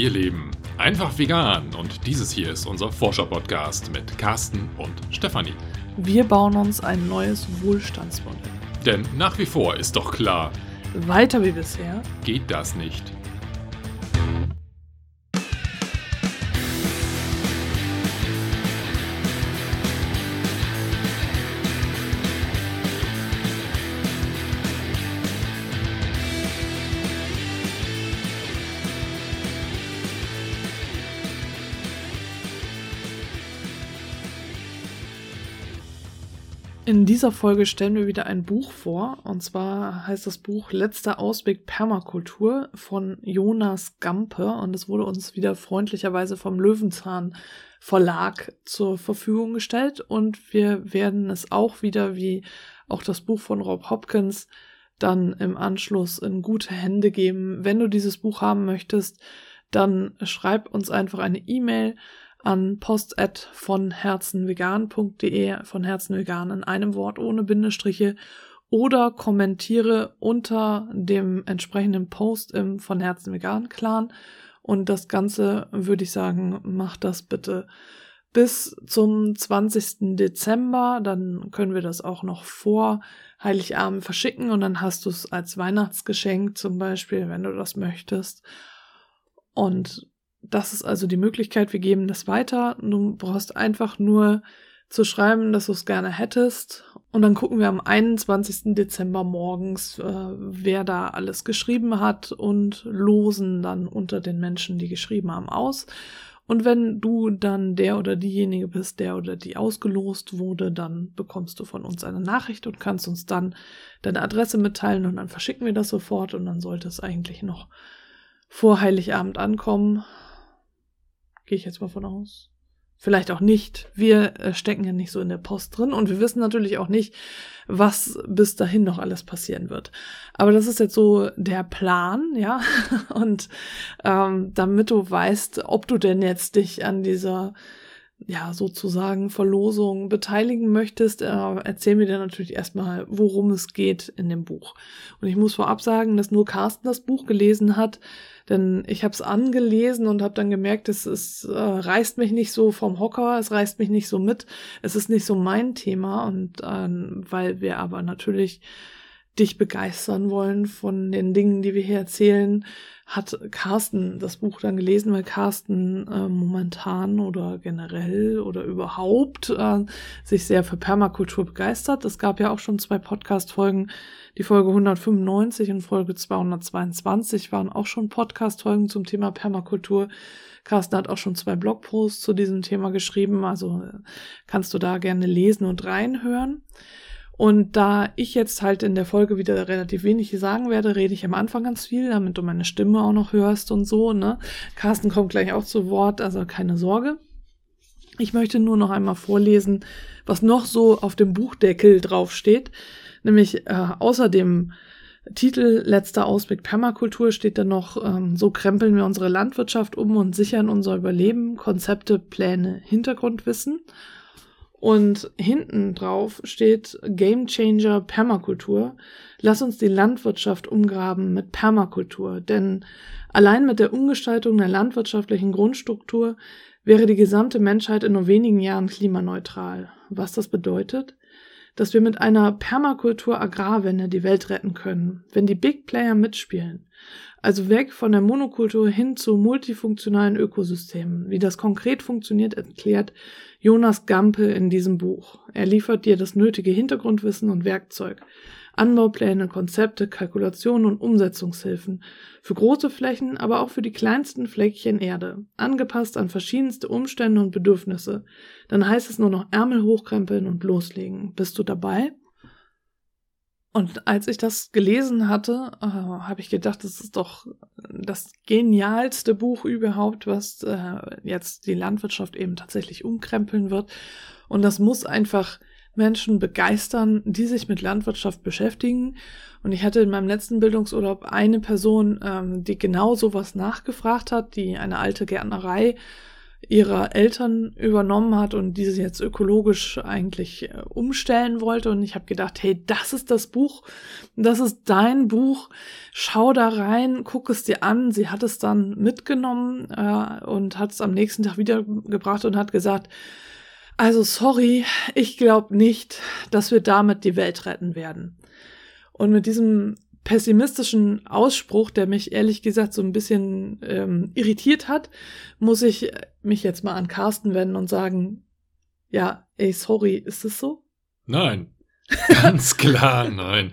Wir leben einfach vegan und dieses hier ist unser Forscher-Podcast mit Carsten und Stefanie. Wir bauen uns ein neues Wohlstandsmodell. Denn nach wie vor ist doch klar, Weiter wie bisher. geht das nicht. In dieser Folge stellen wir wieder ein Buch vor. Und zwar heißt das Buch Letzter Ausweg Permakultur von Jonas Gampe. Und es wurde uns wieder freundlicherweise vom Löwenzahn Verlag zur Verfügung gestellt. Und wir werden es auch wieder, wie auch das Buch von Rob Hopkins, dann im Anschluss in gute Hände geben. Wenn du dieses Buch haben möchtest, dann schreib uns einfach eine E-Mail an post von herzenvegan.de, von herzenvegan in einem Wort ohne Bindestriche oder kommentiere unter dem entsprechenden Post im von Herzen Vegan Clan. Und das Ganze würde ich sagen, mach das bitte bis zum 20. Dezember. Dann können wir das auch noch vor Heiligabend verschicken und dann hast du es als Weihnachtsgeschenk zum Beispiel, wenn du das möchtest. Und das ist also die Möglichkeit, wir geben das weiter. Du brauchst einfach nur zu schreiben, dass du es gerne hättest. Und dann gucken wir am 21. Dezember morgens, äh, wer da alles geschrieben hat und losen dann unter den Menschen, die geschrieben haben, aus. Und wenn du dann der oder diejenige bist, der oder die ausgelost wurde, dann bekommst du von uns eine Nachricht und kannst uns dann deine Adresse mitteilen und dann verschicken wir das sofort und dann sollte es eigentlich noch vor Heiligabend ankommen. Gehe ich jetzt mal von aus. Vielleicht auch nicht. Wir äh, stecken ja nicht so in der Post drin und wir wissen natürlich auch nicht, was bis dahin noch alles passieren wird. Aber das ist jetzt so der Plan, ja. Und ähm, damit du weißt, ob du denn jetzt dich an dieser ja, sozusagen Verlosung beteiligen möchtest, äh, erzähl mir dann natürlich erstmal, worum es geht in dem Buch. Und ich muss vorab sagen, dass nur Carsten das Buch gelesen hat, denn ich habe es angelesen und habe dann gemerkt, es, es äh, reißt mich nicht so vom Hocker, es reißt mich nicht so mit, es ist nicht so mein Thema und äh, weil wir aber natürlich dich begeistern wollen von den Dingen, die wir hier erzählen, hat Carsten das Buch dann gelesen, weil Carsten äh, momentan oder generell oder überhaupt äh, sich sehr für Permakultur begeistert. Es gab ja auch schon zwei Podcast-Folgen. Die Folge 195 und Folge 222 waren auch schon Podcast-Folgen zum Thema Permakultur. Carsten hat auch schon zwei Blogposts zu diesem Thema geschrieben, also äh, kannst du da gerne lesen und reinhören. Und da ich jetzt halt in der Folge wieder relativ wenig sagen werde, rede ich am Anfang ganz viel, damit du meine Stimme auch noch hörst und so, ne? Carsten kommt gleich auch zu Wort, also keine Sorge. Ich möchte nur noch einmal vorlesen, was noch so auf dem Buchdeckel draufsteht. Nämlich äh, außer dem Titel Letzter Ausblick Permakultur steht da noch, ähm, so krempeln wir unsere Landwirtschaft um und sichern unser Überleben, Konzepte, Pläne, Hintergrundwissen. Und hinten drauf steht Game Changer Permakultur. Lass uns die Landwirtschaft umgraben mit Permakultur, denn allein mit der Umgestaltung der landwirtschaftlichen Grundstruktur wäre die gesamte Menschheit in nur wenigen Jahren klimaneutral. Was das bedeutet? Dass wir mit einer Permakultur-Agrarwende die Welt retten können, wenn die Big Player mitspielen. Also weg von der Monokultur hin zu multifunktionalen Ökosystemen. Wie das konkret funktioniert, erklärt Jonas Gampe in diesem Buch. Er liefert dir das nötige Hintergrundwissen und Werkzeug. Anbaupläne, Konzepte, Kalkulationen und Umsetzungshilfen. Für große Flächen, aber auch für die kleinsten Fleckchen Erde. Angepasst an verschiedenste Umstände und Bedürfnisse. Dann heißt es nur noch Ärmel hochkrempeln und loslegen. Bist du dabei? Und als ich das gelesen hatte, äh, habe ich gedacht, das ist doch das genialste Buch überhaupt, was äh, jetzt die Landwirtschaft eben tatsächlich umkrempeln wird. Und das muss einfach Menschen begeistern, die sich mit Landwirtschaft beschäftigen. Und ich hatte in meinem letzten Bildungsurlaub eine Person, ähm, die genau sowas nachgefragt hat, die eine alte Gärtnerei ihrer Eltern übernommen hat und diese jetzt ökologisch eigentlich äh, umstellen wollte. Und ich habe gedacht, hey, das ist das Buch, das ist dein Buch, schau da rein, guck es dir an. Sie hat es dann mitgenommen äh, und hat es am nächsten Tag wiedergebracht und hat gesagt, also sorry, ich glaube nicht, dass wir damit die Welt retten werden. Und mit diesem pessimistischen Ausspruch, der mich ehrlich gesagt so ein bisschen ähm, irritiert hat, muss ich mich jetzt mal an Carsten wenden und sagen, ja, ey, sorry, ist es so? Nein, ganz klar, nein.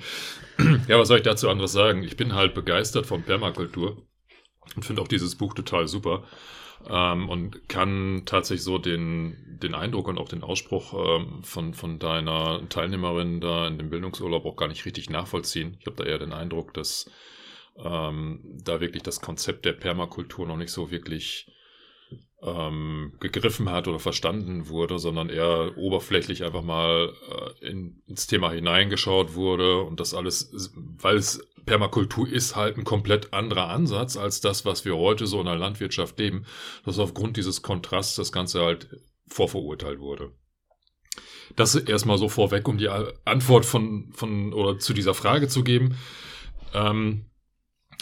Ja, was soll ich dazu anderes sagen? Ich bin halt begeistert von Permakultur und finde auch dieses Buch total super ähm, und kann tatsächlich so den, den Eindruck und auch den Ausspruch ähm, von, von deiner Teilnehmerin da in dem Bildungsurlaub auch gar nicht richtig nachvollziehen. Ich habe da eher den Eindruck, dass ähm, da wirklich das Konzept der Permakultur noch nicht so wirklich ähm, gegriffen hat oder verstanden wurde, sondern eher oberflächlich einfach mal äh, in, ins Thema hineingeschaut wurde und das alles, weil es Permakultur ist halt ein komplett anderer Ansatz als das, was wir heute so in der Landwirtschaft leben, dass aufgrund dieses Kontrasts das Ganze halt vorverurteilt wurde. Das erstmal so vorweg, um die Antwort von, von oder zu dieser Frage zu geben. Ähm,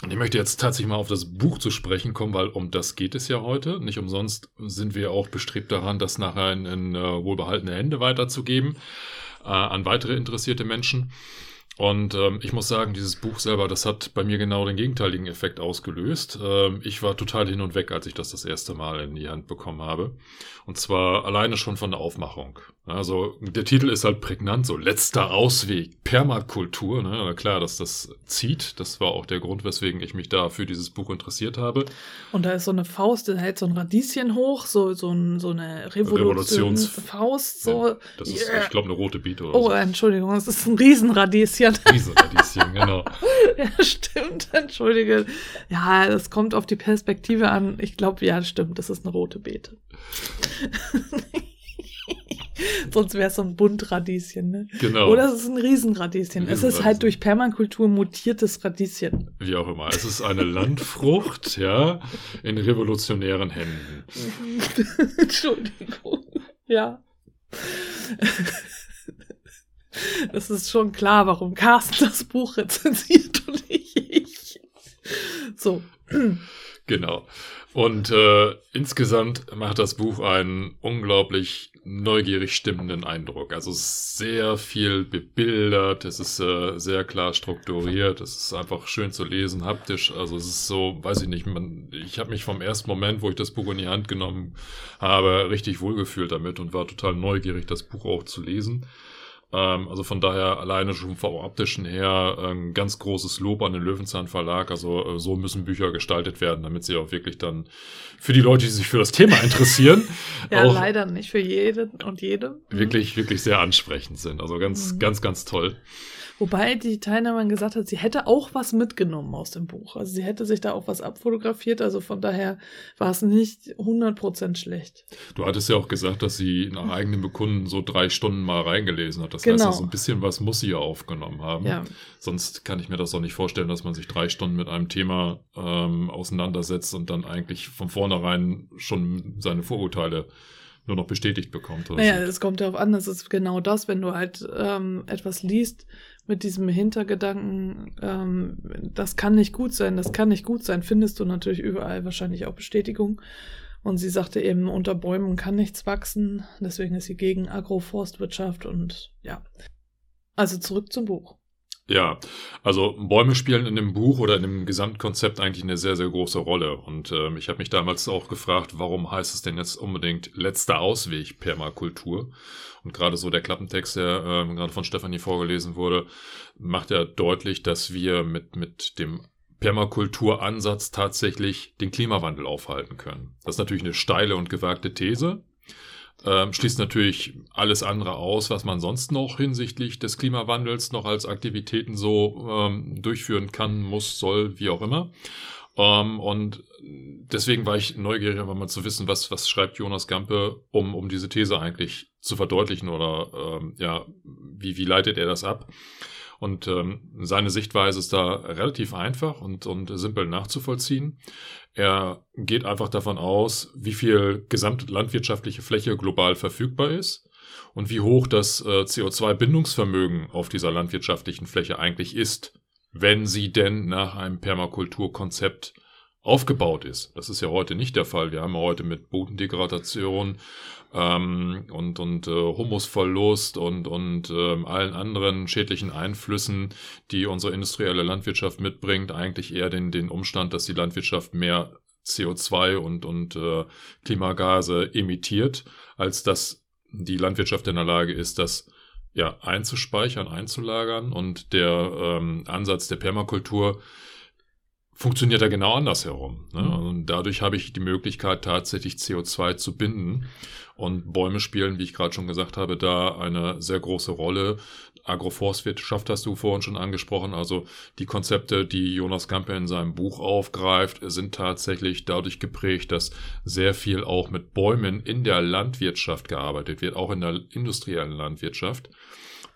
und ich möchte jetzt tatsächlich mal auf das Buch zu sprechen kommen, weil um das geht es ja heute. Nicht umsonst sind wir auch bestrebt daran, das nachher in, in uh, wohlbehaltene Hände weiterzugeben äh, an weitere interessierte Menschen. Und ähm, ich muss sagen, dieses Buch selber, das hat bei mir genau den gegenteiligen Effekt ausgelöst. Ähm, ich war total hin und weg, als ich das das erste Mal in die Hand bekommen habe. Und zwar alleine schon von der Aufmachung. Also der Titel ist halt prägnant, so letzter Ausweg, Permakultur. Ne? Aber klar, dass das zieht. Das war auch der Grund, weswegen ich mich da für dieses Buch interessiert habe. Und da ist so eine Faust, da hält so ein Radieschen hoch, so, so, ein, so eine Revolutionsfaust. So. Ja, das ist, yeah. ich glaube, eine rote Beete oder Oh, so. Entschuldigung, das ist ein Riesenradieschen. Riesenradieschen, genau. ja, stimmt, entschuldige. Ja, es kommt auf die Perspektive an. Ich glaube, ja, stimmt, das ist eine rote Beete. Sonst wäre es so ein Buntradieschen, ne? Genau. Oder es ist ein Riesenradieschen. Es ist halt durch Permakultur mutiertes Radieschen. Wie auch immer. Es ist eine Landfrucht, ja, in revolutionären Händen. Entschuldigung. Ja. Es ist schon klar, warum Carsten das Buch rezensiert und nicht ich. So. Genau. Und äh, insgesamt macht das Buch einen unglaublich neugierig stimmenden Eindruck. Also sehr viel bebildert, es ist äh, sehr klar strukturiert, es ist einfach schön zu lesen, haptisch. Also es ist so, weiß ich nicht, man, ich habe mich vom ersten Moment, wo ich das Buch in die Hand genommen habe, richtig wohlgefühlt damit und war total neugierig, das Buch auch zu lesen. Ähm, also von daher alleine schon vom optischen her ein ganz großes Lob an den Löwenzahn Verlag. Also äh, so müssen Bücher gestaltet werden, damit sie auch wirklich dann für die Leute, die sich für das Thema interessieren, ja leider nicht für jeden und jede, wirklich wirklich sehr ansprechend sind. Also ganz mhm. ganz ganz toll. Wobei die Teilnehmerin gesagt hat, sie hätte auch was mitgenommen aus dem Buch. Also sie hätte sich da auch was abfotografiert. Also von daher war es nicht 100% schlecht. Du hattest ja auch gesagt, dass sie nach eigenem Bekunden so drei Stunden mal reingelesen hat. Das genau. heißt, also ein bisschen was muss sie ja aufgenommen haben. Ja. Sonst kann ich mir das auch nicht vorstellen, dass man sich drei Stunden mit einem Thema ähm, auseinandersetzt und dann eigentlich von vornherein schon seine Vorurteile nur noch bestätigt bekommt. Oder naja, es kommt darauf an, das ist genau das, wenn du halt ähm, etwas liest mit diesem Hintergedanken, ähm, das kann nicht gut sein, das kann nicht gut sein, findest du natürlich überall wahrscheinlich auch Bestätigung. Und sie sagte eben, unter Bäumen kann nichts wachsen, deswegen ist sie gegen Agroforstwirtschaft und ja. Also zurück zum Buch. Ja, also Bäume spielen in dem Buch oder in dem Gesamtkonzept eigentlich eine sehr, sehr große Rolle. Und ähm, ich habe mich damals auch gefragt, warum heißt es denn jetzt unbedingt letzter Ausweg Permakultur? Und gerade so der Klappentext, der äh, gerade von Stefanie vorgelesen wurde, macht ja deutlich, dass wir mit, mit dem Permakulturansatz tatsächlich den Klimawandel aufhalten können. Das ist natürlich eine steile und gewagte These. Ähm, schließt natürlich alles andere aus, was man sonst noch hinsichtlich des Klimawandels noch als Aktivitäten so ähm, durchführen kann, muss, soll, wie auch immer. Ähm, und deswegen war ich neugierig, einfach mal zu wissen, was, was schreibt Jonas Gampe, um, um diese These eigentlich zu verdeutlichen oder ähm, ja, wie, wie leitet er das ab? Und ähm, seine Sichtweise ist da relativ einfach und, und simpel nachzuvollziehen. Er geht einfach davon aus, wie viel gesamtlandwirtschaftliche Fläche global verfügbar ist und wie hoch das äh, CO2-Bindungsvermögen auf dieser landwirtschaftlichen Fläche eigentlich ist, wenn sie denn nach einem Permakulturkonzept aufgebaut ist. Das ist ja heute nicht der Fall. Wir haben heute mit Bodendegradation ähm, und, und äh, Humusverlust und, und ähm, allen anderen schädlichen Einflüssen, die unsere industrielle Landwirtschaft mitbringt, eigentlich eher den, den Umstand, dass die Landwirtschaft mehr CO2 und, und äh, Klimagase emittiert, als dass die Landwirtschaft in der Lage ist, das ja einzuspeichern, einzulagern. Und der ähm, Ansatz der Permakultur funktioniert ja genau andersherum. Ne? Mhm. Und dadurch habe ich die Möglichkeit, tatsächlich CO2 zu binden. Und Bäume spielen, wie ich gerade schon gesagt habe, da eine sehr große Rolle. Agroforstwirtschaft hast du vorhin schon angesprochen. Also die Konzepte, die Jonas Gamper in seinem Buch aufgreift, sind tatsächlich dadurch geprägt, dass sehr viel auch mit Bäumen in der Landwirtschaft gearbeitet wird, auch in der industriellen Landwirtschaft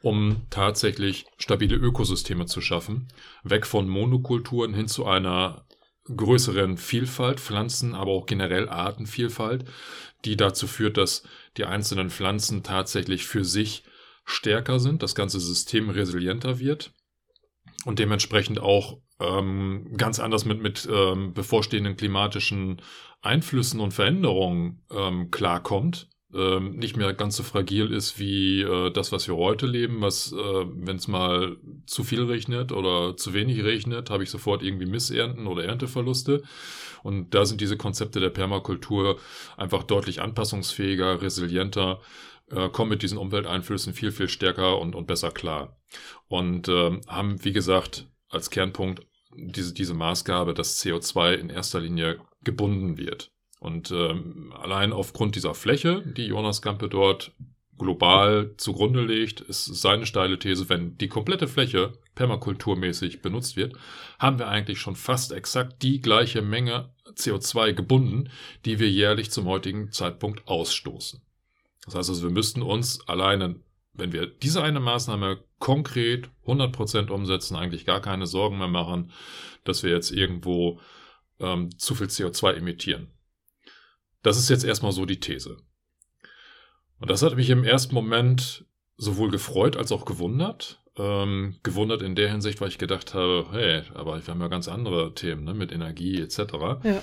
um tatsächlich stabile Ökosysteme zu schaffen, weg von Monokulturen hin zu einer größeren Vielfalt, Pflanzen, aber auch generell Artenvielfalt, die dazu führt, dass die einzelnen Pflanzen tatsächlich für sich stärker sind, das ganze System resilienter wird und dementsprechend auch ähm, ganz anders mit, mit ähm, bevorstehenden klimatischen Einflüssen und Veränderungen ähm, klarkommt ähm, nicht mehr ganz so fragil ist wie äh, das, was wir heute leben, was, äh, wenn es mal zu viel regnet oder zu wenig regnet, habe ich sofort irgendwie Missernten oder Ernteverluste. Und da sind diese Konzepte der Permakultur einfach deutlich anpassungsfähiger, resilienter, äh, kommen mit diesen Umwelteinflüssen viel, viel stärker und, und besser klar. Und äh, haben, wie gesagt, als Kernpunkt diese, diese Maßgabe, dass CO2 in erster Linie gebunden wird. Und ähm, allein aufgrund dieser Fläche, die Jonas Gampe dort global zugrunde legt, ist seine steile These, wenn die komplette Fläche permakulturmäßig benutzt wird, haben wir eigentlich schon fast exakt die gleiche Menge CO2 gebunden, die wir jährlich zum heutigen Zeitpunkt ausstoßen. Das heißt also, wir müssten uns alleine, wenn wir diese eine Maßnahme konkret 100% umsetzen, eigentlich gar keine Sorgen mehr machen, dass wir jetzt irgendwo ähm, zu viel CO2 emittieren. Das ist jetzt erstmal so die These. Und das hat mich im ersten Moment sowohl gefreut als auch gewundert. Ähm, gewundert in der Hinsicht, weil ich gedacht habe, hey, aber wir haben ja ganz andere Themen ne, mit Energie etc. Ja.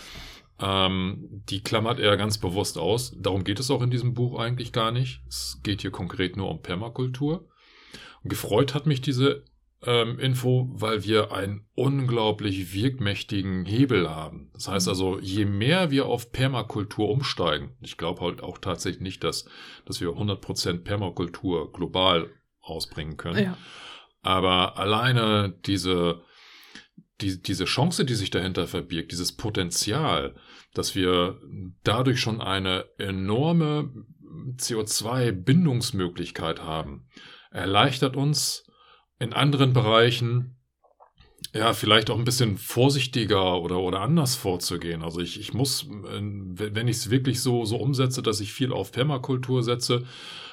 Ähm, die klammert er ganz bewusst aus. Darum geht es auch in diesem Buch eigentlich gar nicht. Es geht hier konkret nur um Permakultur. Und gefreut hat mich diese ähm, Info, weil wir einen unglaublich wirkmächtigen Hebel haben. Das heißt mhm. also, je mehr wir auf Permakultur umsteigen, ich glaube halt auch tatsächlich nicht, dass, dass wir 100% Permakultur global ausbringen können. Ja. Aber alleine diese, die, diese Chance, die sich dahinter verbirgt, dieses Potenzial, dass wir dadurch schon eine enorme CO2-Bindungsmöglichkeit haben, erleichtert uns in anderen Bereichen ja, vielleicht auch ein bisschen vorsichtiger oder, oder anders vorzugehen. Also ich, ich muss, äh, wenn ich es wirklich so, so umsetze, dass ich viel auf Permakultur setze,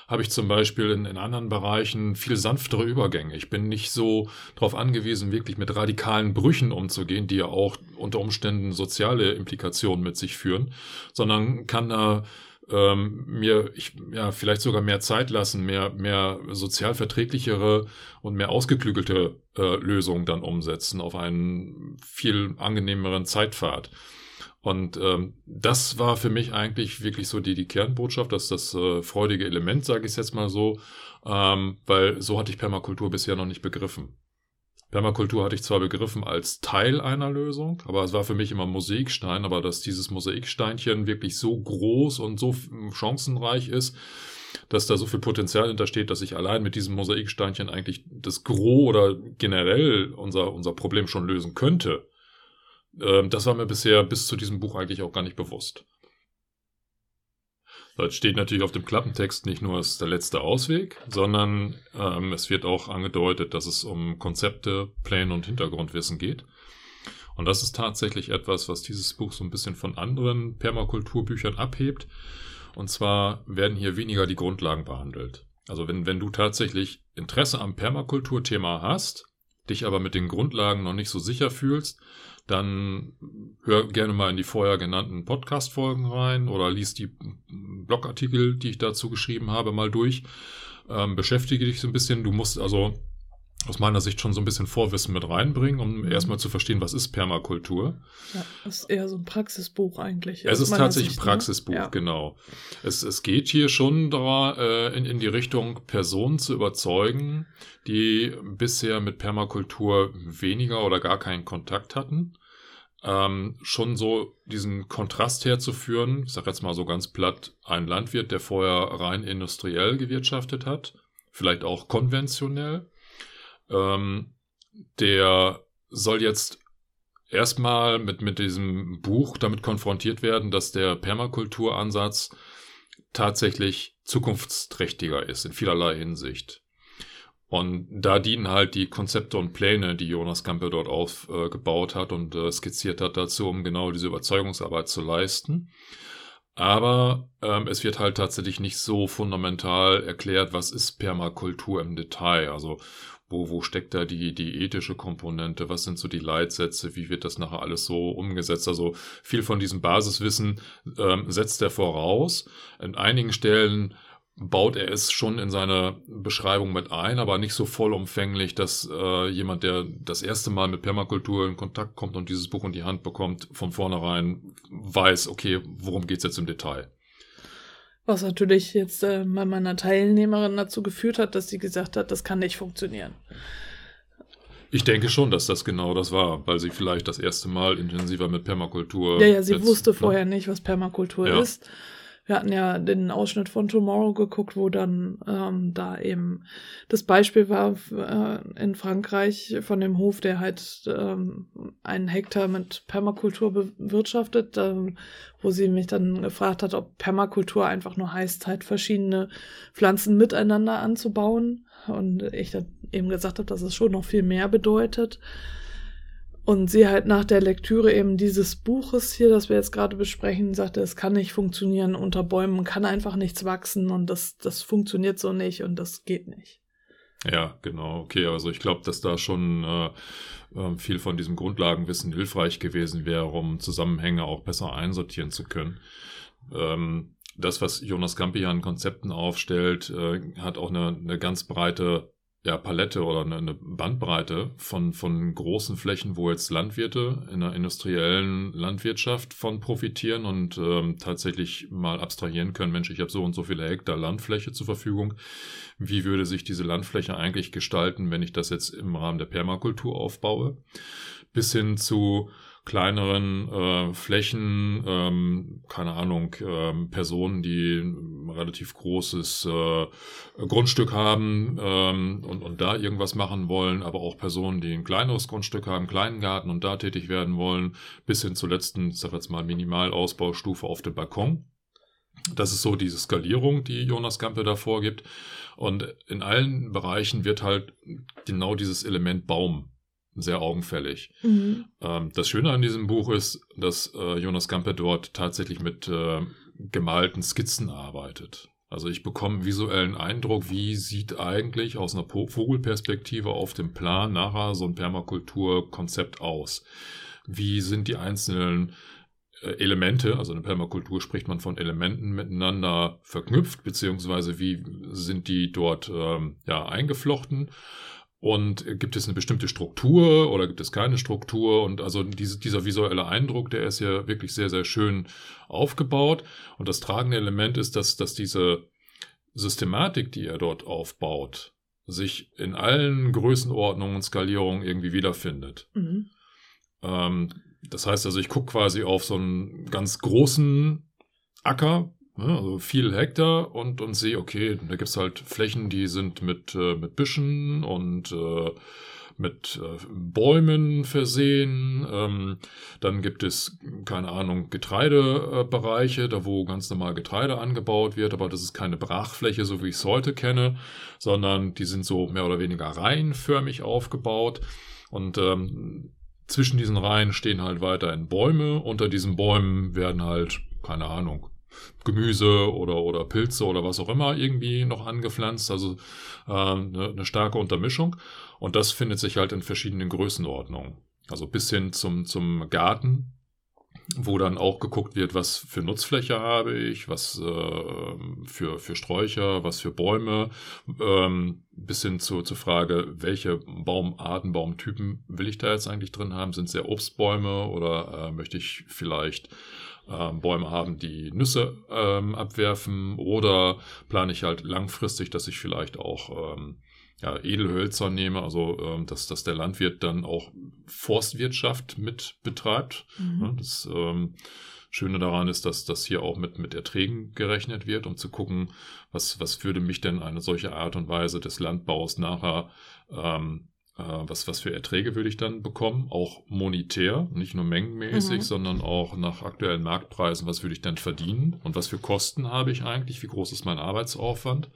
habe ich zum Beispiel in, in anderen Bereichen viel sanftere Übergänge. Ich bin nicht so darauf angewiesen, wirklich mit radikalen Brüchen umzugehen, die ja auch unter Umständen soziale Implikationen mit sich führen, sondern kann da ähm, mir ich, ja, vielleicht sogar mehr Zeit lassen, mehr, mehr sozial verträglichere und mehr ausgeklügelte äh, Lösungen dann umsetzen auf einen viel angenehmeren Zeitpfad. Und ähm, das war für mich eigentlich wirklich so die, die Kernbotschaft, dass das äh, freudige Element, sage ich jetzt mal so, ähm, weil so hatte ich Permakultur bisher noch nicht begriffen. Permakultur hatte ich zwar begriffen als Teil einer Lösung, aber es war für mich immer Mosaikstein, aber dass dieses Mosaiksteinchen wirklich so groß und so chancenreich ist, dass da so viel Potenzial hintersteht, dass ich allein mit diesem Mosaiksteinchen eigentlich das Gros oder generell unser, unser Problem schon lösen könnte. Ähm, das war mir bisher bis zu diesem Buch eigentlich auch gar nicht bewusst. Dort steht natürlich auf dem Klappentext nicht nur, ist der letzte Ausweg, sondern ähm, es wird auch angedeutet, dass es um Konzepte, Pläne und Hintergrundwissen geht. Und das ist tatsächlich etwas, was dieses Buch so ein bisschen von anderen Permakulturbüchern abhebt. Und zwar werden hier weniger die Grundlagen behandelt. Also wenn, wenn du tatsächlich Interesse am Permakulturthema hast, dich aber mit den Grundlagen noch nicht so sicher fühlst, dann hör gerne mal in die vorher genannten Podcast-Folgen rein oder lies die Blogartikel, die ich dazu geschrieben habe, mal durch. Ähm, beschäftige dich so ein bisschen. Du musst also aus meiner Sicht schon so ein bisschen Vorwissen mit reinbringen, um mhm. erstmal zu verstehen, was ist Permakultur. Ja, das ist eher so ein Praxisbuch eigentlich. Es ist tatsächlich ein ne? Praxisbuch, ne? ja. genau. Es, es geht hier schon da, äh, in, in die Richtung, Personen zu überzeugen, die bisher mit Permakultur weniger oder gar keinen Kontakt hatten. Ähm, schon so diesen Kontrast herzuführen, ich sage jetzt mal so ganz platt, ein Landwirt, der vorher rein industriell gewirtschaftet hat, vielleicht auch konventionell, ähm, der soll jetzt erstmal mit, mit diesem Buch damit konfrontiert werden, dass der Permakulturansatz tatsächlich zukunftsträchtiger ist in vielerlei Hinsicht. Und da dienen halt die Konzepte und Pläne, die Jonas Campbell dort aufgebaut äh, hat und äh, skizziert hat dazu, um genau diese Überzeugungsarbeit zu leisten. Aber ähm, es wird halt tatsächlich nicht so fundamental erklärt, was ist Permakultur im Detail. Also wo, wo steckt da die, die ethische Komponente? Was sind so die Leitsätze? Wie wird das nachher alles so umgesetzt? Also viel von diesem Basiswissen ähm, setzt er voraus. In einigen Stellen baut er es schon in seine Beschreibung mit ein, aber nicht so vollumfänglich, dass äh, jemand, der das erste Mal mit Permakultur in Kontakt kommt und dieses Buch in die Hand bekommt, von vornherein weiß, okay, worum geht's jetzt im Detail. Was natürlich jetzt äh, bei meiner Teilnehmerin dazu geführt hat, dass sie gesagt hat, das kann nicht funktionieren. Ich denke schon, dass das genau das war, weil sie vielleicht das erste Mal intensiver mit Permakultur. Ja, ja, sie jetzt, wusste ne? vorher nicht, was Permakultur ja. ist wir hatten ja den Ausschnitt von Tomorrow geguckt, wo dann ähm, da eben das Beispiel war äh, in Frankreich von dem Hof, der halt ähm, einen Hektar mit Permakultur bewirtschaftet, ähm, wo sie mich dann gefragt hat, ob Permakultur einfach nur heißt, halt verschiedene Pflanzen miteinander anzubauen. Und ich dann eben gesagt habe, dass es schon noch viel mehr bedeutet. Und sie halt nach der Lektüre eben dieses Buches hier, das wir jetzt gerade besprechen, sagte, es kann nicht funktionieren, unter Bäumen kann einfach nichts wachsen und das, das funktioniert so nicht und das geht nicht. Ja, genau, okay. Also ich glaube, dass da schon äh, ähm, viel von diesem Grundlagenwissen hilfreich gewesen wäre, um Zusammenhänge auch besser einsortieren zu können. Ähm, das, was Jonas Gampi an Konzepten aufstellt, äh, hat auch eine, eine ganz breite ja, Palette oder eine, eine Bandbreite von, von großen Flächen, wo jetzt Landwirte in einer industriellen Landwirtschaft von profitieren und ähm, tatsächlich mal abstrahieren können, Mensch, ich habe so und so viele Hektar Landfläche zur Verfügung. Wie würde sich diese Landfläche eigentlich gestalten, wenn ich das jetzt im Rahmen der Permakultur aufbaue? Bis hin zu kleineren äh, Flächen, ähm, keine Ahnung, ähm, Personen, die relativ großes äh, Grundstück haben ähm, und, und da irgendwas machen wollen, aber auch Personen, die ein kleineres Grundstück haben, kleinen Garten und da tätig werden wollen, bis hin zur letzten, ich sag jetzt mal, Minimalausbaustufe auf dem Balkon. Das ist so diese Skalierung, die Jonas Gampe da vorgibt. Und in allen Bereichen wird halt genau dieses Element Baum sehr augenfällig. Mhm. Ähm, das Schöne an diesem Buch ist, dass äh, Jonas Gampe dort tatsächlich mit äh, gemalten Skizzen arbeitet. Also ich bekomme einen visuellen Eindruck, wie sieht eigentlich aus einer Vogelperspektive auf dem Plan nachher so ein Permakulturkonzept aus? Wie sind die einzelnen äh, Elemente, also in der Permakultur spricht man von Elementen miteinander verknüpft, beziehungsweise wie sind die dort ähm, ja, eingeflochten? Und gibt es eine bestimmte Struktur oder gibt es keine Struktur? Und also diese, dieser visuelle Eindruck, der ist ja wirklich sehr, sehr schön aufgebaut. Und das tragende Element ist, dass, dass diese Systematik, die er dort aufbaut, sich in allen Größenordnungen und Skalierungen irgendwie wiederfindet. Mhm. Ähm, das heißt also, ich gucke quasi auf so einen ganz großen Acker, also viel Hektar und, und sehe, okay, da gibt's halt Flächen, die sind mit, äh, mit Büschen und äh, mit äh, Bäumen versehen. Ähm, dann gibt es, keine Ahnung, Getreidebereiche, da wo ganz normal Getreide angebaut wird, aber das ist keine Brachfläche, so wie ich es heute kenne, sondern die sind so mehr oder weniger reihenförmig aufgebaut. Und ähm, zwischen diesen Reihen stehen halt weiterhin Bäume. Unter diesen Bäumen werden halt, keine Ahnung, Gemüse oder, oder Pilze oder was auch immer irgendwie noch angepflanzt, also äh, eine, starke Untermischung. Und das findet sich halt in verschiedenen Größenordnungen. Also bis hin zum, zum Garten, wo dann auch geguckt wird, was für Nutzfläche habe ich, was äh, für, für Sträucher, was für Bäume, ähm, bis hin zu, zur Frage, welche Baumarten, Baumtypen will ich da jetzt eigentlich drin haben? Sind es ja Obstbäume oder äh, möchte ich vielleicht äh, Bäume haben, die Nüsse ähm, abwerfen oder plane ich halt langfristig, dass ich vielleicht auch ähm, ja, Edelhölzer nehme, also ähm, dass, dass der Landwirt dann auch Forstwirtschaft mit betreibt. Mhm. Das ähm, Schöne daran ist, dass das hier auch mit, mit Erträgen gerechnet wird, um zu gucken, was, was würde mich denn eine solche Art und Weise des Landbaus nachher, ähm, äh, was, was für Erträge würde ich dann bekommen, auch monetär, nicht nur mengenmäßig, mhm. sondern auch nach aktuellen Marktpreisen, was würde ich dann verdienen und was für Kosten habe ich eigentlich, wie groß ist mein Arbeitsaufwand.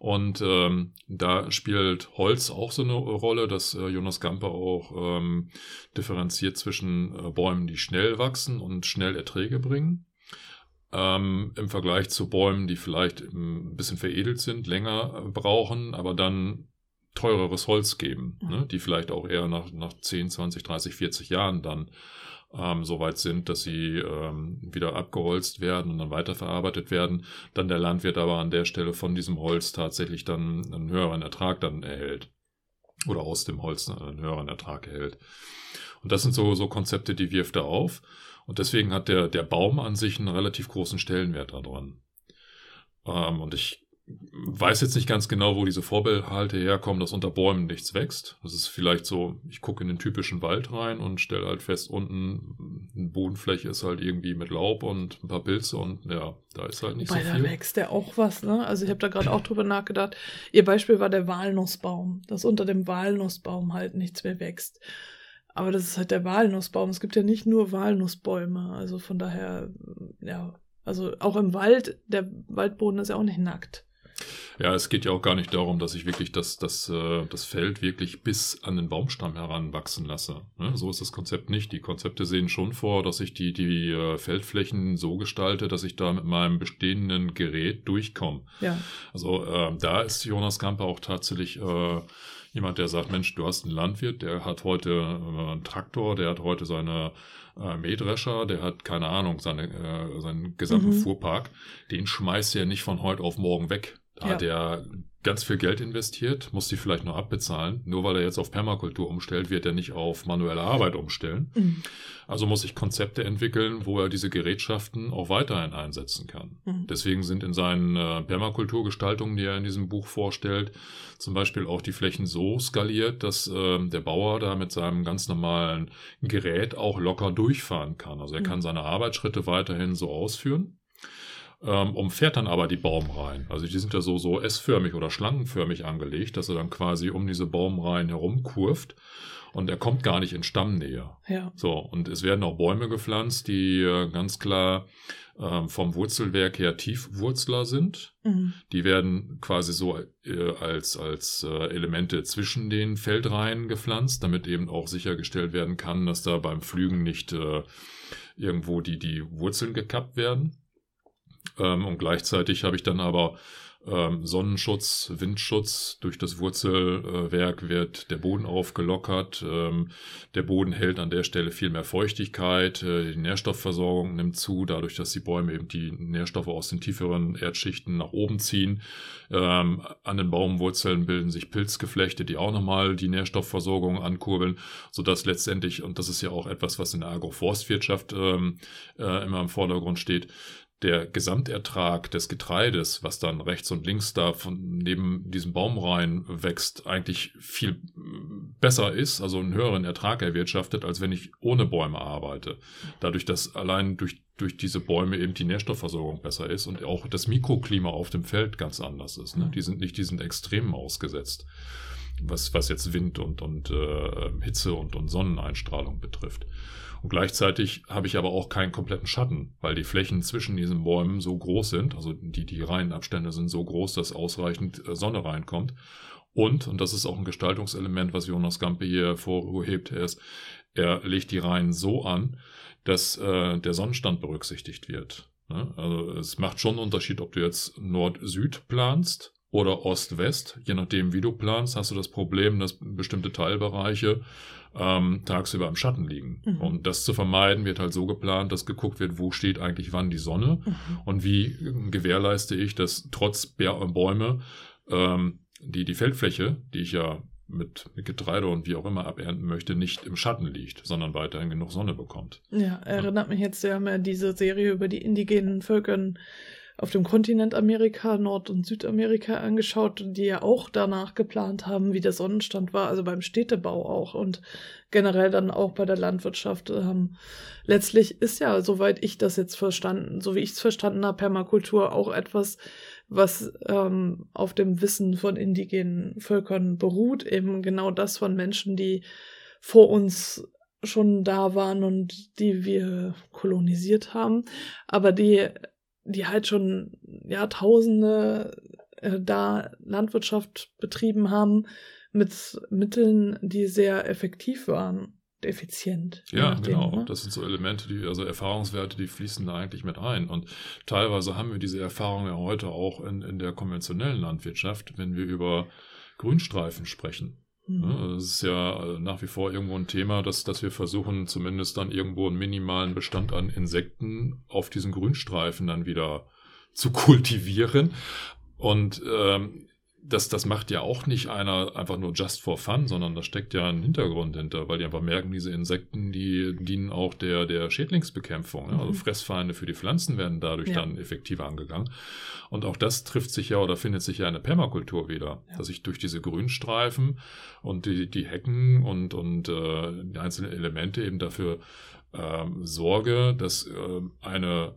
Und ähm, da spielt Holz auch so eine Rolle, dass äh, Jonas Gamper auch ähm, differenziert zwischen äh, Bäumen, die schnell wachsen und schnell Erträge bringen. Ähm, Im Vergleich zu Bäumen, die vielleicht ein bisschen veredelt sind, länger äh, brauchen, aber dann teureres Holz geben, ne? die vielleicht auch eher nach, nach 10, 20, 30, 40 Jahren dann ähm, so weit sind, dass sie ähm, wieder abgeholzt werden und dann weiterverarbeitet werden, dann der Landwirt aber an der Stelle von diesem Holz tatsächlich dann einen höheren Ertrag dann erhält oder aus dem Holz einen höheren Ertrag erhält. Und das sind so, so Konzepte, die wirft er auf. Und deswegen hat der, der Baum an sich einen relativ großen Stellenwert daran. Ähm, und ich weiß jetzt nicht ganz genau, wo diese Vorbehalte herkommen, dass unter Bäumen nichts wächst. Das ist vielleicht so, ich gucke in den typischen Wald rein und stelle halt fest, unten eine Bodenfläche ist halt irgendwie mit Laub und ein paar Pilze und ja, da ist halt nicht Wobei, so viel. da wächst ja auch was, ne? Also ich habe da gerade auch drüber nachgedacht. Ihr Beispiel war der Walnussbaum, dass unter dem Walnussbaum halt nichts mehr wächst. Aber das ist halt der Walnussbaum. Es gibt ja nicht nur Walnussbäume. Also von daher, ja, also auch im Wald, der Waldboden ist ja auch nicht nackt. Ja, es geht ja auch gar nicht darum, dass ich wirklich das, das, äh, das Feld wirklich bis an den Baumstamm heranwachsen lasse. Ne? So ist das Konzept nicht. Die Konzepte sehen schon vor, dass ich die, die äh, Feldflächen so gestalte, dass ich da mit meinem bestehenden Gerät durchkomme. Ja. Also äh, da ist Jonas Kamper auch tatsächlich äh, jemand, der sagt, Mensch, du hast einen Landwirt, der hat heute äh, einen Traktor, der hat heute seine äh, Mähdrescher, der hat, keine Ahnung, seine, äh, seinen gesamten mhm. Fuhrpark, den schmeißt er nicht von heute auf morgen weg. Da ja. hat er ganz viel Geld investiert, muss die vielleicht noch abbezahlen. Nur weil er jetzt auf Permakultur umstellt, wird er nicht auf manuelle Arbeit umstellen. Mhm. Also muss ich Konzepte entwickeln, wo er diese Gerätschaften auch weiterhin einsetzen kann. Mhm. Deswegen sind in seinen äh, Permakulturgestaltungen, die er in diesem Buch vorstellt, zum Beispiel auch die Flächen so skaliert, dass äh, der Bauer da mit seinem ganz normalen Gerät auch locker durchfahren kann. Also er mhm. kann seine Arbeitsschritte weiterhin so ausführen ähm, umfährt dann aber die Baumreihen. Also die sind ja so, so S-förmig oder schlangenförmig angelegt, dass er dann quasi um diese Baumreihen herumkurft und er kommt gar nicht in Stammnähe. Ja. So, und es werden auch Bäume gepflanzt, die äh, ganz klar äh, vom Wurzelwerk her Tiefwurzler sind. Mhm. Die werden quasi so äh, als, als äh, Elemente zwischen den Feldreihen gepflanzt, damit eben auch sichergestellt werden kann, dass da beim Pflügen nicht äh, irgendwo die, die Wurzeln gekappt werden. Ähm, und gleichzeitig habe ich dann aber ähm, Sonnenschutz, Windschutz. Durch das Wurzelwerk wird der Boden aufgelockert. Ähm, der Boden hält an der Stelle viel mehr Feuchtigkeit. Äh, die Nährstoffversorgung nimmt zu, dadurch, dass die Bäume eben die Nährstoffe aus den tieferen Erdschichten nach oben ziehen. Ähm, an den Baumwurzeln bilden sich Pilzgeflechte, die auch nochmal die Nährstoffversorgung ankurbeln, sodass letztendlich, und das ist ja auch etwas, was in der Agroforstwirtschaft ähm, äh, immer im Vordergrund steht, der Gesamtertrag des Getreides, was dann rechts und links da von neben diesem Baumreihen wächst, eigentlich viel besser ist, also einen höheren Ertrag erwirtschaftet, als wenn ich ohne Bäume arbeite. Dadurch, dass allein durch, durch diese Bäume eben die Nährstoffversorgung besser ist und auch das Mikroklima auf dem Feld ganz anders ist. Ne? Die sind nicht diesen Extremen ausgesetzt, was, was jetzt Wind und, und äh, Hitze und, und Sonneneinstrahlung betrifft. Und gleichzeitig habe ich aber auch keinen kompletten Schatten, weil die Flächen zwischen diesen Bäumen so groß sind, also die, die Reihenabstände sind so groß, dass ausreichend äh, Sonne reinkommt. Und, und das ist auch ein Gestaltungselement, was Jonas Gampe hier hervorhebt, er, ist, er legt die Reihen so an, dass äh, der Sonnenstand berücksichtigt wird. Ne? Also es macht schon einen Unterschied, ob du jetzt Nord-Süd planst oder Ost-West. Je nachdem, wie du planst, hast du das Problem, dass bestimmte Teilbereiche ähm, tagsüber im Schatten liegen. Mhm. Und das zu vermeiden, wird halt so geplant, dass geguckt wird, wo steht eigentlich wann die Sonne mhm. und wie gewährleiste ich, dass trotz Bäume ähm, die, die Feldfläche, die ich ja mit, mit Getreide und wie auch immer abernten möchte, nicht im Schatten liegt, sondern weiterhin genug Sonne bekommt. Ja, erinnert mich jetzt, wir haben ja diese Serie über die indigenen Völkern auf dem Kontinent Amerika, Nord- und Südamerika angeschaut, die ja auch danach geplant haben, wie der Sonnenstand war, also beim Städtebau auch und generell dann auch bei der Landwirtschaft. Ähm, letztlich ist ja, soweit ich das jetzt verstanden, so wie ich es verstanden habe, Permakultur auch etwas, was ähm, auf dem Wissen von indigenen Völkern beruht, eben genau das von Menschen, die vor uns schon da waren und die wir kolonisiert haben, aber die, die halt schon Jahrtausende äh, da Landwirtschaft betrieben haben mit Mitteln, die sehr effektiv waren effizient. Ja, nachdem, genau. Ne? Das sind so Elemente, die, also Erfahrungswerte, die fließen da eigentlich mit ein. Und teilweise haben wir diese Erfahrung ja heute auch in, in der konventionellen Landwirtschaft, wenn wir über Grünstreifen sprechen. Mhm. Ja, das ist ja äh, nach wie vor irgendwo ein Thema, dass, dass wir versuchen, zumindest dann irgendwo einen minimalen Bestand an Insekten auf diesen Grünstreifen dann wieder zu kultivieren. Und ähm, das, das macht ja auch nicht einer einfach nur just for fun, sondern da steckt ja ein Hintergrund hinter, weil die einfach merken, diese Insekten, die dienen auch der, der Schädlingsbekämpfung. Ne? Also mhm. Also Fressfeinde für die Pflanzen werden dadurch ja. dann effektiver angegangen. Und auch das trifft sich ja oder findet sich ja in der Permakultur wieder, ja. dass ich durch diese Grünstreifen und die, die Hecken und, und äh, die einzelnen Elemente eben dafür ähm, sorge, dass äh, eine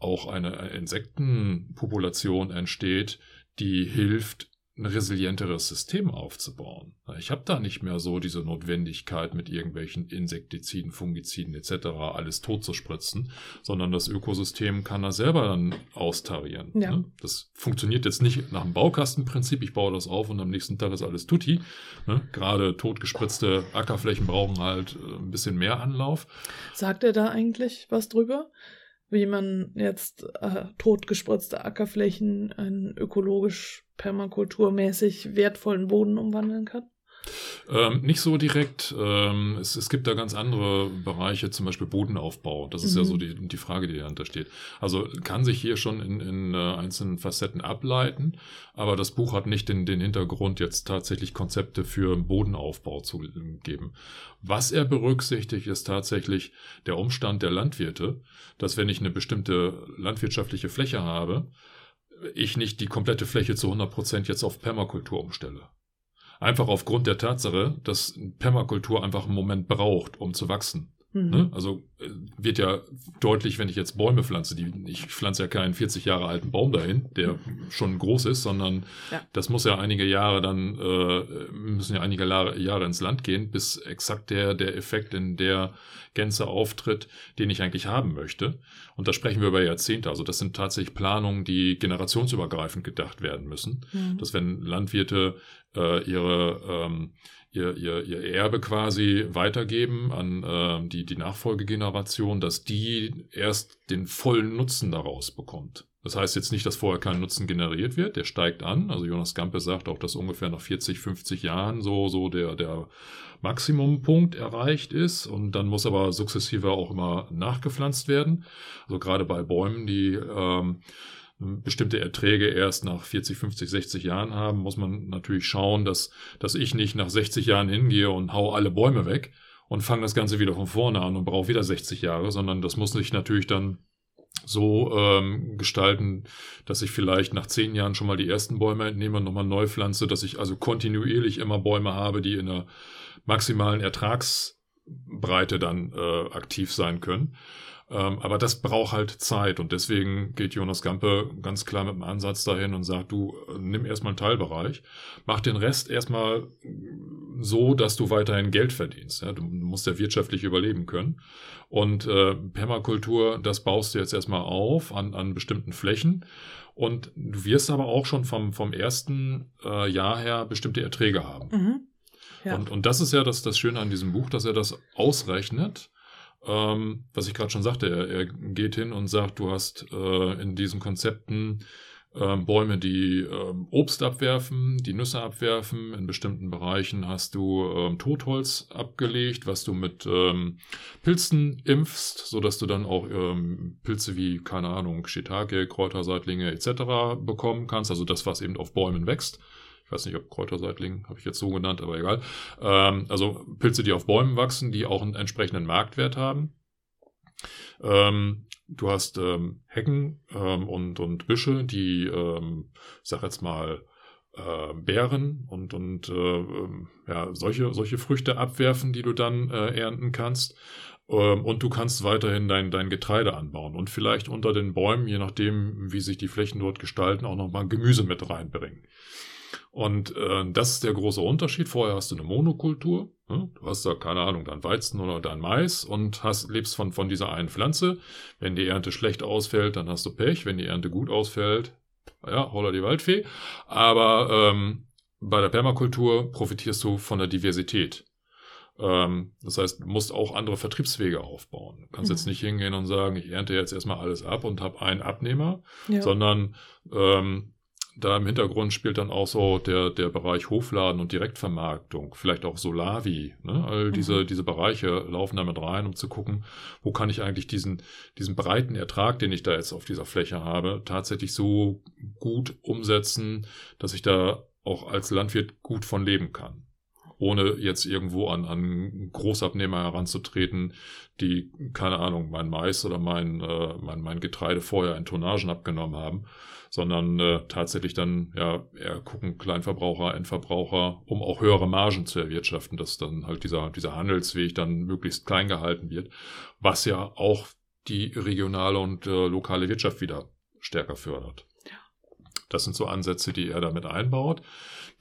auch eine Insektenpopulation entsteht, die hilft, ein resilienteres System aufzubauen. Ich habe da nicht mehr so diese Notwendigkeit, mit irgendwelchen Insektiziden, Fungiziden etc. alles tot zu spritzen, sondern das Ökosystem kann da selber dann austarieren. Ja. Ne? Das funktioniert jetzt nicht nach dem Baukastenprinzip, ich baue das auf und am nächsten Tag ist alles tutti. Ne? Gerade totgespritzte Ackerflächen brauchen halt äh, ein bisschen mehr Anlauf. Sagt er da eigentlich was drüber? Wie man jetzt äh, totgespritzte Ackerflächen in ökologisch permakulturmäßig wertvollen Boden umwandeln kann? Ähm, nicht so direkt. Ähm, es, es, gibt da ganz andere Bereiche, zum Beispiel Bodenaufbau. Das ist mhm. ja so die, die Frage, die dahinter steht. Also kann sich hier schon in, in äh, einzelnen Facetten ableiten, aber das Buch hat nicht den, den Hintergrund, jetzt tatsächlich Konzepte für Bodenaufbau zu geben. Was er berücksichtigt, ist tatsächlich der Umstand der Landwirte, dass wenn ich eine bestimmte landwirtschaftliche Fläche habe, ich nicht die komplette Fläche zu 100 Prozent jetzt auf Permakultur umstelle. Einfach aufgrund der Tatsache, dass Permakultur einfach einen Moment braucht, um zu wachsen. Mhm. Ne? Also äh, wird ja deutlich, wenn ich jetzt Bäume pflanze, die, ich pflanze ja keinen 40 Jahre alten Baum dahin, der schon groß ist, sondern ja. das muss ja einige Jahre dann, äh, müssen ja einige Jahre ins Land gehen, bis exakt der, der Effekt in der Gänze auftritt, den ich eigentlich haben möchte. Und da sprechen wir über Jahrzehnte. Also das sind tatsächlich Planungen, die generationsübergreifend gedacht werden müssen. Mhm. Dass wenn Landwirte äh, ihre ähm, ihr, ihr, ihr Erbe quasi weitergeben an äh, die, die Nachfolgegeneration, dass die erst den vollen Nutzen daraus bekommt. Das heißt jetzt nicht, dass vorher kein Nutzen generiert wird, der steigt an. Also Jonas Gampe sagt auch, dass ungefähr nach 40, 50 Jahren so, so der, der Maximumpunkt erreicht ist und dann muss aber sukzessive auch immer nachgepflanzt werden. Also gerade bei Bäumen, die ähm, bestimmte Erträge erst nach 40, 50, 60 Jahren haben, muss man natürlich schauen, dass, dass ich nicht nach 60 Jahren hingehe und hau alle Bäume weg und fange das Ganze wieder von vorne an und brauche wieder 60 Jahre, sondern das muss sich natürlich dann so ähm, gestalten, dass ich vielleicht nach zehn Jahren schon mal die ersten Bäume entnehme und nochmal neu pflanze, dass ich also kontinuierlich immer Bäume habe, die in der maximalen Ertragsbreite dann äh, aktiv sein können. Ähm, aber das braucht halt Zeit und deswegen geht Jonas Gampe ganz klar mit dem Ansatz dahin und sagt, du nimm erstmal einen Teilbereich, mach den Rest erstmal so, dass du weiterhin Geld verdienst. Ja? Du musst ja wirtschaftlich überleben können. Und äh, Permakultur, das baust du jetzt erstmal auf an, an bestimmten Flächen. Und du wirst aber auch schon vom, vom ersten äh, Jahr her bestimmte Erträge haben. Mhm. Ja. Und, und das ist ja das, das Schöne an diesem Buch, dass er das ausrechnet ähm, was ich gerade schon sagte, er, er, geht hin und sagt, du hast äh, in diesen Konzepten ähm, Bäume, die ähm, Obst abwerfen, die Nüsse abwerfen. In bestimmten Bereichen hast du ähm, Totholz abgelegt, was du mit ähm, Pilzen impfst, sodass du dann auch ähm, Pilze wie, keine Ahnung, Shiitake, Kräuterseitlinge etc. bekommen kannst. Also das, was eben auf Bäumen wächst. Ich weiß nicht, ob Kräuterseitling habe ich jetzt so genannt, aber egal. Ähm, also Pilze, die auf Bäumen wachsen, die auch einen entsprechenden Marktwert haben. Ähm, du hast ähm, Hecken ähm, und, und Büsche, die, ähm, sag jetzt mal, äh, Beeren und, und äh, ähm, ja, solche, solche Früchte abwerfen, die du dann äh, ernten kannst. Ähm, und du kannst weiterhin dein, dein Getreide anbauen und vielleicht unter den Bäumen, je nachdem, wie sich die Flächen dort gestalten, auch nochmal Gemüse mit reinbringen. Und äh, das ist der große Unterschied. Vorher hast du eine Monokultur. Ne? Du hast da, keine Ahnung, dein Weizen oder dein Mais und hast, lebst von, von dieser einen Pflanze. Wenn die Ernte schlecht ausfällt, dann hast du Pech. Wenn die Ernte gut ausfällt, ja, holla die Waldfee. Aber ähm, bei der Permakultur profitierst du von der Diversität. Ähm, das heißt, du musst auch andere Vertriebswege aufbauen. Du kannst mhm. jetzt nicht hingehen und sagen, ich ernte jetzt erstmal alles ab und habe einen Abnehmer, ja. sondern ähm, da im Hintergrund spielt dann auch so der, der Bereich Hofladen und Direktvermarktung, vielleicht auch Solavi. Ne? All diese, mhm. diese Bereiche laufen damit rein, um zu gucken, wo kann ich eigentlich diesen, diesen breiten Ertrag, den ich da jetzt auf dieser Fläche habe, tatsächlich so gut umsetzen, dass ich da auch als Landwirt gut von leben kann ohne jetzt irgendwo an, an Großabnehmer heranzutreten, die, keine Ahnung, mein Mais oder mein, äh, mein, mein Getreide vorher in Tonnagen abgenommen haben, sondern äh, tatsächlich dann ja eher gucken Kleinverbraucher, Endverbraucher, um auch höhere Margen zu erwirtschaften, dass dann halt dieser, dieser Handelsweg dann möglichst klein gehalten wird, was ja auch die regionale und äh, lokale Wirtschaft wieder stärker fördert. Das sind so Ansätze, die er damit einbaut.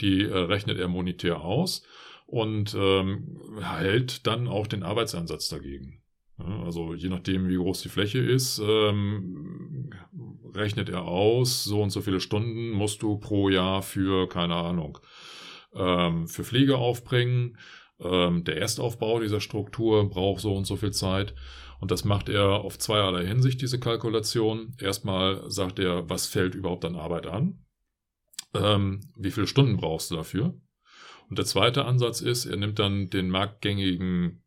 Die äh, rechnet er monetär aus und ähm, hält dann auch den Arbeitsansatz dagegen. Also je nachdem, wie groß die Fläche ist, ähm, rechnet er aus, so und so viele Stunden musst du pro Jahr für, keine Ahnung, ähm, für Pflege aufbringen. Ähm, der Erstaufbau dieser Struktur braucht so und so viel Zeit. Und das macht er auf zweierlei Hinsicht, diese Kalkulation. Erstmal sagt er, was fällt überhaupt an Arbeit an? Ähm, wie viele Stunden brauchst du dafür? Und der zweite Ansatz ist, er nimmt dann den marktgängigen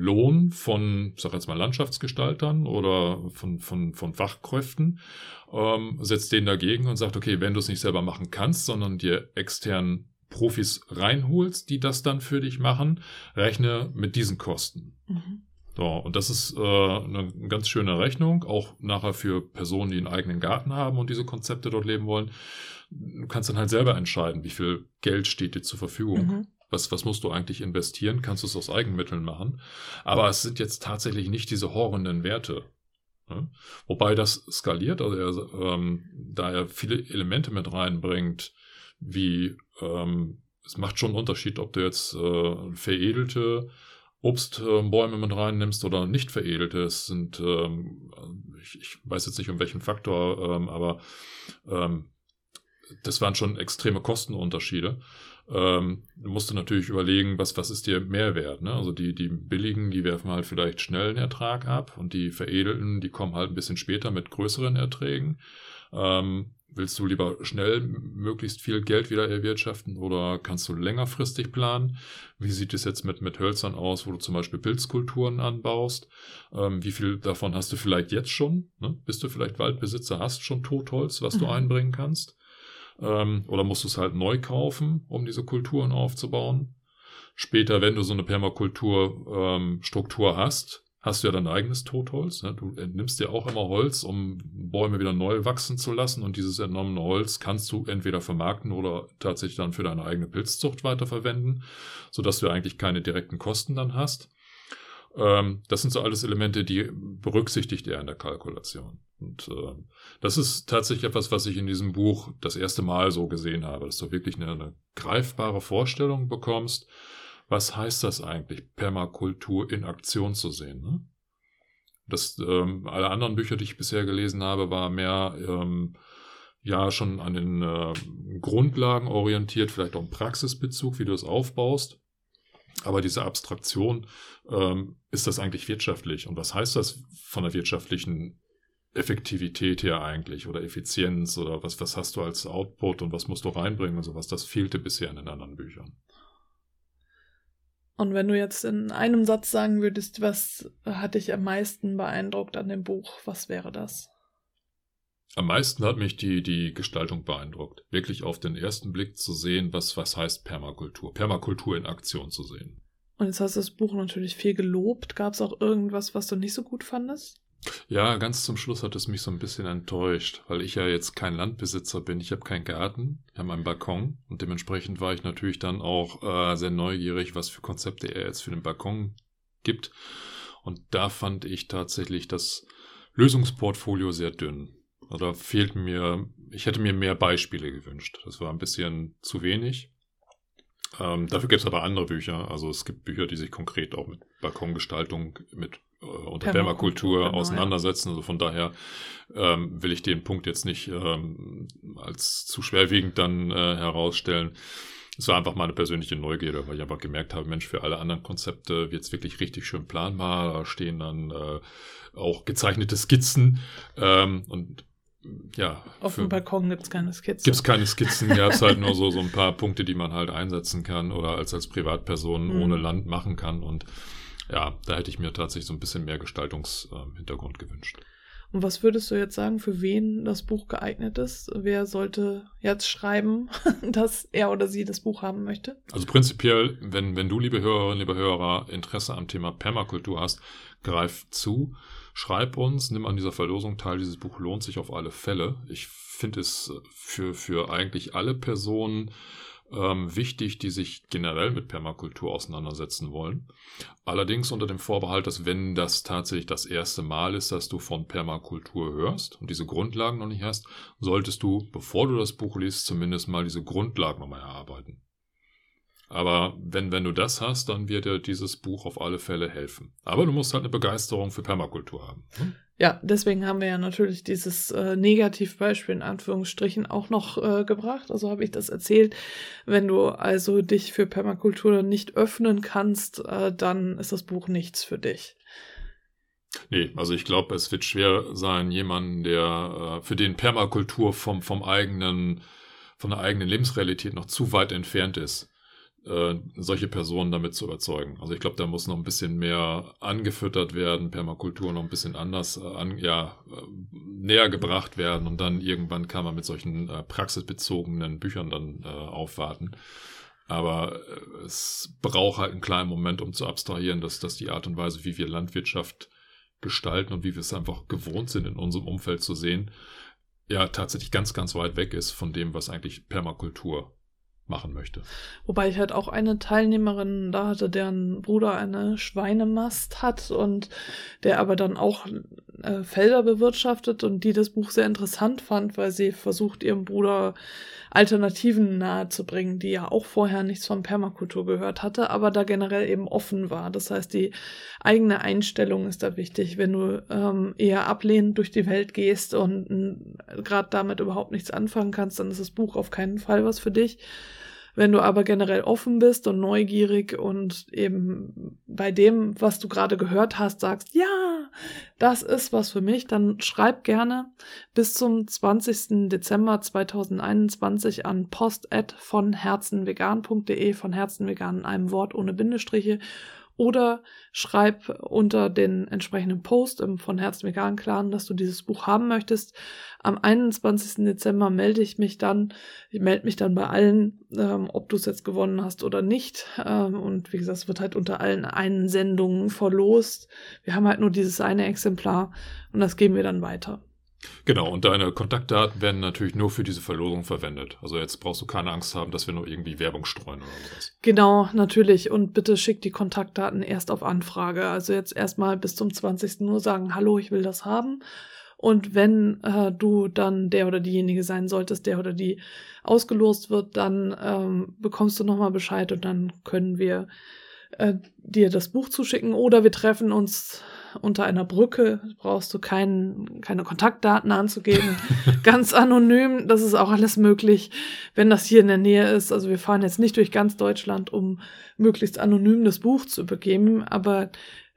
Lohn von, sag jetzt mal, Landschaftsgestaltern oder von, von, von Fachkräften, ähm, setzt den dagegen und sagt, okay, wenn du es nicht selber machen kannst, sondern dir extern Profis reinholst, die das dann für dich machen, rechne mit diesen Kosten. Mhm. So, und das ist äh, eine ganz schöne Rechnung, auch nachher für Personen, die einen eigenen Garten haben und diese Konzepte dort leben wollen. Du kannst dann halt selber entscheiden, wie viel Geld steht dir zur Verfügung. Mhm. Was, was musst du eigentlich investieren? Kannst du es aus Eigenmitteln machen? Aber es sind jetzt tatsächlich nicht diese horrenden Werte. Ne? Wobei das skaliert, also er, ähm, da er viele Elemente mit reinbringt, wie ähm, es macht schon einen Unterschied, ob du jetzt äh, veredelte Obstbäume mit reinnimmst oder nicht veredelte. Es sind, ähm, ich, ich, weiß jetzt nicht um welchen Faktor, ähm, aber ähm, das waren schon extreme Kostenunterschiede ähm, musst du natürlich überlegen, was, was ist dir Mehrwert. Ne? Also die, die billigen, die werfen halt vielleicht schnell einen Ertrag ab und die veredelten, die kommen halt ein bisschen später mit größeren Erträgen. Ähm, willst du lieber schnell möglichst viel Geld wieder erwirtschaften oder kannst du längerfristig planen? Wie sieht es jetzt mit, mit Hölzern aus, wo du zum Beispiel Pilzkulturen anbaust? Ähm, wie viel davon hast du vielleicht jetzt schon? Ne? Bist du vielleicht Waldbesitzer, hast schon Totholz, was mhm. du einbringen kannst? Ähm, oder musst du es halt neu kaufen, um diese Kulturen aufzubauen. Später, wenn du so eine Permakulturstruktur ähm, hast, hast du ja dein eigenes Totholz. Ne? Du nimmst dir auch immer Holz, um Bäume wieder neu wachsen zu lassen. Und dieses entnommene Holz kannst du entweder vermarkten oder tatsächlich dann für deine eigene Pilzzucht weiterverwenden, sodass du eigentlich keine direkten Kosten dann hast. Ähm, das sind so alles Elemente, die berücksichtigt er in der Kalkulation. Und äh, das ist tatsächlich etwas, was ich in diesem Buch das erste Mal so gesehen habe, dass du wirklich eine, eine greifbare Vorstellung bekommst, was heißt das eigentlich, Permakultur in Aktion zu sehen. Ne? Das, ähm, alle anderen Bücher, die ich bisher gelesen habe, war mehr ähm, ja schon an den äh, Grundlagen orientiert, vielleicht auch im Praxisbezug, wie du es aufbaust. Aber diese Abstraktion, ähm, ist das eigentlich wirtschaftlich? Und was heißt das von der wirtschaftlichen Effektivität her eigentlich oder Effizienz oder was, was hast du als Output und was musst du reinbringen und sowas? Das fehlte bisher in den anderen Büchern. Und wenn du jetzt in einem Satz sagen würdest, was hat dich am meisten beeindruckt an dem Buch, was wäre das? Am meisten hat mich die, die Gestaltung beeindruckt. Wirklich auf den ersten Blick zu sehen, was, was heißt Permakultur. Permakultur in Aktion zu sehen. Und jetzt hast du das Buch natürlich viel gelobt. Gab es auch irgendwas, was du nicht so gut fandest? Ja, ganz zum Schluss hat es mich so ein bisschen enttäuscht, weil ich ja jetzt kein Landbesitzer bin. Ich habe keinen Garten, ich habe einen Balkon und dementsprechend war ich natürlich dann auch äh, sehr neugierig, was für Konzepte er jetzt für den Balkon gibt. Und da fand ich tatsächlich das Lösungsportfolio sehr dünn. Also da fehlt mir, ich hätte mir mehr Beispiele gewünscht. Das war ein bisschen zu wenig. Ähm, dafür gibt es aber andere Bücher. Also es gibt Bücher, die sich konkret auch mit Balkongestaltung, mit äh, unter Permakultur genau, auseinandersetzen. Also von daher ähm, will ich den Punkt jetzt nicht ähm, als zu schwerwiegend dann äh, herausstellen. Es war einfach meine persönliche Neugierde, weil ich einfach gemerkt habe, Mensch, für alle anderen Konzepte wird es wirklich richtig schön planbar. Da stehen dann äh, auch gezeichnete Skizzen. Ähm, und ja. Auf dem Balkon gibt es keine Skizzen. Gibt es keine Skizzen, gab es halt nur so, so ein paar Punkte, die man halt einsetzen kann oder als, als Privatperson mhm. ohne Land machen kann. Und ja, da hätte ich mir tatsächlich so ein bisschen mehr Gestaltungshintergrund äh, gewünscht. Und was würdest du jetzt sagen, für wen das Buch geeignet ist? Wer sollte jetzt schreiben, dass er oder sie das Buch haben möchte? Also prinzipiell, wenn, wenn du, liebe Hörerinnen, liebe Hörer, Interesse am Thema Permakultur hast, greif zu. Schreib uns, nimm an dieser Verlosung teil. Dieses Buch lohnt sich auf alle Fälle. Ich finde es für, für eigentlich alle Personen ähm, wichtig, die sich generell mit Permakultur auseinandersetzen wollen. Allerdings unter dem Vorbehalt, dass wenn das tatsächlich das erste Mal ist, dass du von Permakultur hörst und diese Grundlagen noch nicht hast, solltest du, bevor du das Buch liest, zumindest mal diese Grundlagen nochmal erarbeiten. Aber wenn, wenn du das hast, dann wird dir dieses Buch auf alle Fälle helfen. Aber du musst halt eine Begeisterung für Permakultur haben. Hm? Ja, deswegen haben wir ja natürlich dieses äh, Negativbeispiel in Anführungsstrichen auch noch äh, gebracht. Also habe ich das erzählt. Wenn du also dich für Permakultur nicht öffnen kannst, äh, dann ist das Buch nichts für dich. Nee, also ich glaube, es wird schwer sein, jemanden, der äh, für den Permakultur vom, vom eigenen, von der eigenen Lebensrealität noch zu weit entfernt ist äh, solche Personen damit zu überzeugen. Also ich glaube, da muss noch ein bisschen mehr angefüttert werden, Permakultur noch ein bisschen anders äh, an, ja, äh, näher gebracht werden und dann irgendwann kann man mit solchen äh, praxisbezogenen Büchern dann äh, aufwarten. Aber äh, es braucht halt einen kleinen Moment, um zu abstrahieren, dass, dass die Art und Weise, wie wir Landwirtschaft gestalten und wie wir es einfach gewohnt sind, in unserem Umfeld zu sehen, ja tatsächlich ganz, ganz weit weg ist von dem, was eigentlich Permakultur machen möchte. Wobei ich halt auch eine Teilnehmerin da hatte, deren Bruder eine Schweinemast hat und der aber dann auch äh, Felder bewirtschaftet und die das Buch sehr interessant fand, weil sie versucht, ihrem Bruder Alternativen nahezubringen, die ja auch vorher nichts von Permakultur gehört hatte, aber da generell eben offen war. Das heißt, die eigene Einstellung ist da wichtig. Wenn du ähm, eher ablehnend durch die Welt gehst und gerade damit überhaupt nichts anfangen kannst, dann ist das Buch auf keinen Fall was für dich. Wenn du aber generell offen bist und neugierig und eben bei dem, was du gerade gehört hast, sagst, ja, das ist was für mich, dann schreib gerne bis zum 20. Dezember 2021 an post von herzenvegan.de von herzenvegan in einem Wort ohne Bindestriche oder schreib unter den entsprechenden Post im von Herzen Vegan Clan, dass du dieses Buch haben möchtest. Am 21. Dezember melde ich mich dann, ich melde mich dann bei allen, ähm, ob du es jetzt gewonnen hast oder nicht. Ähm, und wie gesagt, es wird halt unter allen Einsendungen verlost. Wir haben halt nur dieses eine Exemplar und das geben wir dann weiter. Genau, und deine Kontaktdaten werden natürlich nur für diese Verlosung verwendet. Also jetzt brauchst du keine Angst haben, dass wir nur irgendwie Werbung streuen oder sowas. Genau, natürlich. Und bitte schick die Kontaktdaten erst auf Anfrage. Also jetzt erstmal bis zum 20. nur sagen, hallo, ich will das haben. Und wenn äh, du dann der oder diejenige sein solltest, der oder die ausgelost wird, dann ähm, bekommst du nochmal Bescheid und dann können wir äh, dir das Buch zuschicken oder wir treffen uns unter einer Brücke, brauchst du kein, keine Kontaktdaten anzugeben. ganz anonym, das ist auch alles möglich, wenn das hier in der Nähe ist. Also wir fahren jetzt nicht durch ganz Deutschland, um möglichst anonym das Buch zu begeben, aber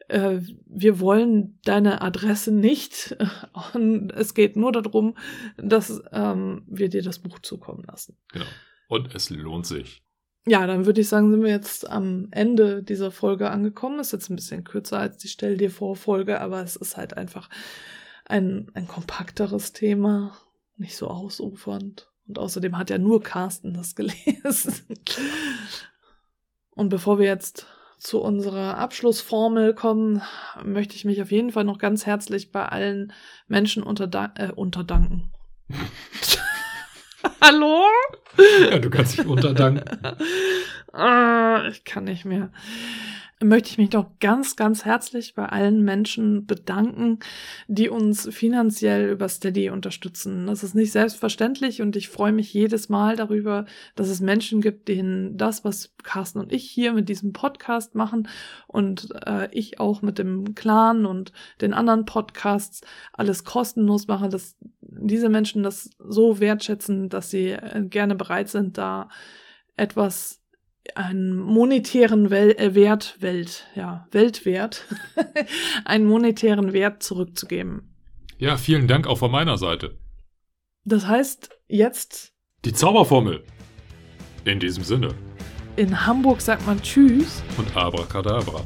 äh, wir wollen deine Adresse nicht. Und es geht nur darum, dass ähm, wir dir das Buch zukommen lassen. Genau. Und es lohnt sich. Ja, dann würde ich sagen, sind wir jetzt am Ende dieser Folge angekommen. Ist jetzt ein bisschen kürzer als die Stell dir vor Folge, aber es ist halt einfach ein, ein kompakteres Thema, nicht so ausufernd. Und außerdem hat ja nur Carsten das gelesen. Und bevor wir jetzt zu unserer Abschlussformel kommen, möchte ich mich auf jeden Fall noch ganz herzlich bei allen Menschen unterdan äh, unterdanken. Hallo? Ja, du kannst dich unterdanken. ah, ich kann nicht mehr möchte ich mich doch ganz, ganz herzlich bei allen Menschen bedanken, die uns finanziell über Steady unterstützen. Das ist nicht selbstverständlich und ich freue mich jedes Mal darüber, dass es Menschen gibt, denen das, was Carsten und ich hier mit diesem Podcast machen und äh, ich auch mit dem Clan und den anderen Podcasts alles kostenlos mache, dass diese Menschen das so wertschätzen, dass sie äh, gerne bereit sind, da etwas einen monetären Wel äh, Wert, Welt, ja, Weltwert, einen monetären Wert zurückzugeben. Ja, vielen Dank auch von meiner Seite. Das heißt, jetzt. Die Zauberformel. In diesem Sinne. In Hamburg sagt man Tschüss. Und Abracadabra.